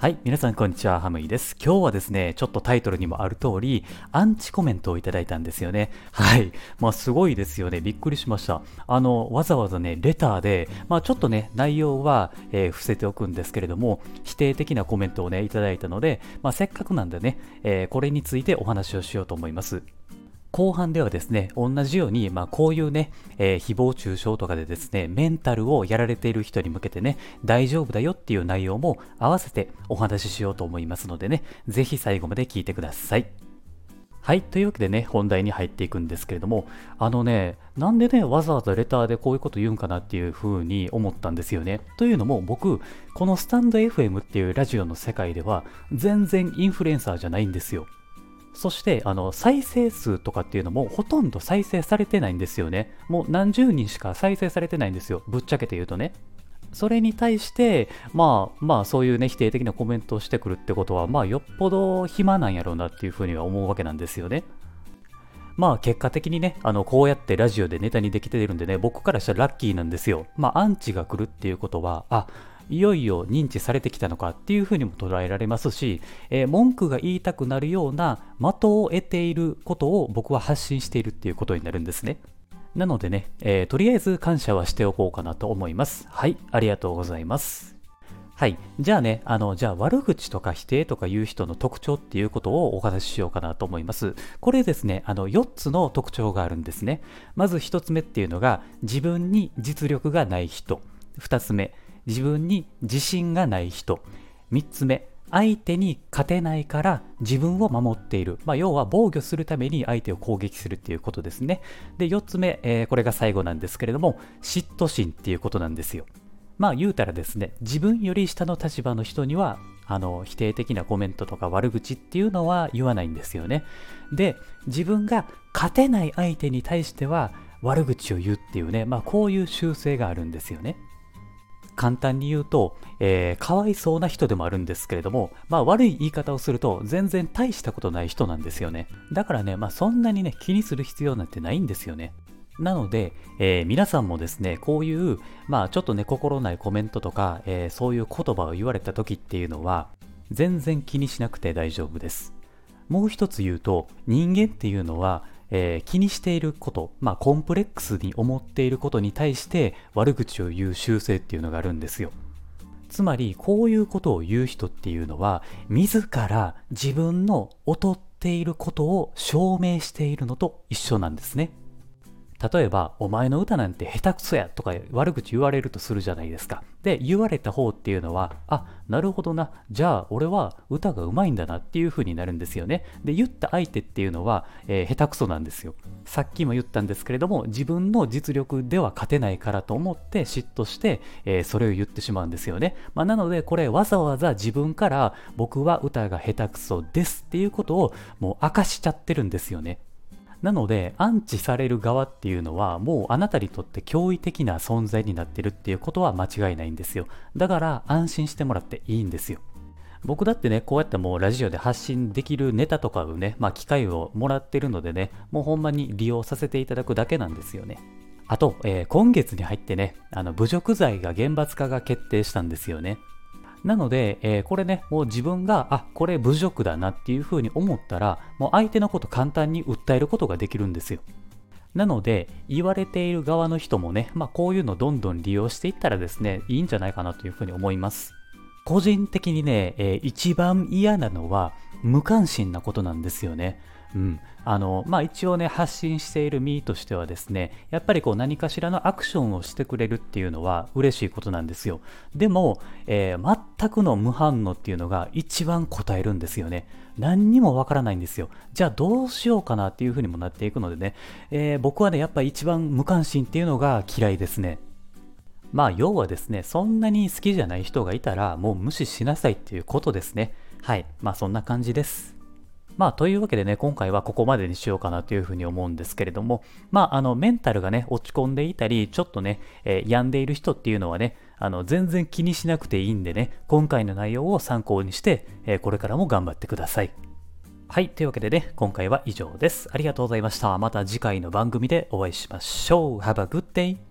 はい、皆さんこんにちは、ハムイです。今日はですね、ちょっとタイトルにもある通り、アンチコメントをいただいたんですよね。はい。まあ、すごいですよね。びっくりしました。あの、わざわざね、レターで、まあ、ちょっとね、内容は、えー、伏せておくんですけれども、否定的なコメントをね、いただいたので、まあ、せっかくなんでね、えー、これについてお話をしようと思います。後半ではですね、同じように、まあ、こういうね、えー、誹謗中傷とかでですね、メンタルをやられている人に向けてね、大丈夫だよっていう内容も合わせてお話ししようと思いますのでね、ぜひ最後まで聞いてください。はい。というわけでね、本題に入っていくんですけれども、あのね、なんでね、わざわざレターでこういうこと言うんかなっていうふうに思ったんですよね。というのも、僕、このスタンド FM っていうラジオの世界では、全然インフルエンサーじゃないんですよ。そして、あの、再生数とかっていうのもほとんど再生されてないんですよね。もう何十人しか再生されてないんですよ。ぶっちゃけて言うとね。それに対して、まあまあそういうね、否定的なコメントをしてくるってことは、まあよっぽど暇なんやろうなっていうふうには思うわけなんですよね。まあ結果的にね、あの、こうやってラジオでネタにできてるんでね、僕からしたらラッキーなんですよ。まあアンチが来るっていうことは、あ、いよいよ認知されてきたのかっていうふうにも捉えられますし、えー、文句が言いたくなるような的を得ていることを僕は発信しているっていうことになるんですね。なのでね、えー、とりあえず感謝はしておこうかなと思います。はい、ありがとうございます。はい。じゃあね、あの、じゃあ悪口とか否定とか言う人の特徴っていうことをお話ししようかなと思います。これですね、あの、4つの特徴があるんですね。まず1つ目っていうのが、自分に実力がない人。2つ目、自分に自信がない人。3つ目、相手に勝てないから自分を守っている。まあ、要は防御するために相手を攻撃するっていうことですね。で、4つ目、えー、これが最後なんですけれども、嫉妬心っていうことなんですよ。まあ言うたらですね、自分より下の立場の人には、あの、否定的なコメントとか悪口っていうのは言わないんですよね。で、自分が勝てない相手に対しては悪口を言うっていうね、まあこういう習性があるんですよね。簡単に言うと、えー、かわいそうな人でもあるんですけれども、まあ悪い言い方をすると全然大したことない人なんですよね。だからね、まあそんなにね、気にする必要なんてないんですよね。なので、えー、皆さんもですね、こういう、まあちょっとね、心ないコメントとか、えー、そういう言葉を言われた時っていうのは、全然気にしなくて大丈夫です。もう一つ言うと、人間っていうのは、えー、気にしていること、まあ、コンプレックスに思っていることに対して悪口を言う習性っていうのがあるんですよ。つまり、こういうことを言う人っていうのは、自ら自分の劣っていることを証明しているのと一緒なんですね。例えば、お前の歌なんて下手くそやとか悪口言われるとするじゃないですか。で、言われた方っていうのは、あ、なるほどな、じゃあ俺は歌が上手いんだなっていう風になるんですよね。で、言った相手っていうのは、えー、下手くそなんですよ。さっきも言ったんですけれども、自分の実力では勝てないからと思って嫉妬して、えー、それを言ってしまうんですよね。まあ、なので、これわざわざ自分から僕は歌が下手くそですっていうことをもう明かしちゃってるんですよね。なので、アンチされる側っていうのは、もうあなたにとって驚異的な存在になってるっていうことは間違いないんですよ。だから安心してもらっていいんですよ。僕だってね、こうやってもうラジオで発信できるネタとかをね、まあ機会をもらってるのでね、もうほんまに利用させていただくだけなんですよね。あと、えー、今月に入ってね、あの侮辱罪が厳罰化が決定したんですよね。なので、えー、これね、もう自分が、あ、これ侮辱だなっていうふうに思ったら、もう相手のこと簡単に訴えることができるんですよ。なので、言われている側の人もね、まあこういうのどんどん利用していったらですね、いいんじゃないかなというふうに思います。個人的にね、えー、一番嫌なのは無関心なことなんですよね。うん。あの、まあ、一応ね、発信している身としてはですね、やっぱりこう何かしらのアクションをしてくれるっていうのは嬉しいことなんですよ。でも、えー、全くの無反応っていうのが一番答えるんですよね。何にもわからないんですよ。じゃあどうしようかなっていうふうにもなっていくのでね、えー、僕はね、やっぱ一番無関心っていうのが嫌いですね。まあ、要はですね、そんなに好きじゃない人がいたら、もう無視しなさいっていうことですね。はい。まあ、そんな感じです。まあ、というわけでね、今回はここまでにしようかなというふうに思うんですけれども、まあ、あの、メンタルがね、落ち込んでいたり、ちょっとね、えー、病んでいる人っていうのはね、あの、全然気にしなくていいんでね、今回の内容を参考にして、えー、これからも頑張ってください。はい。というわけでね、今回は以上です。ありがとうございました。また次回の番組でお会いしましょう。Have a good day!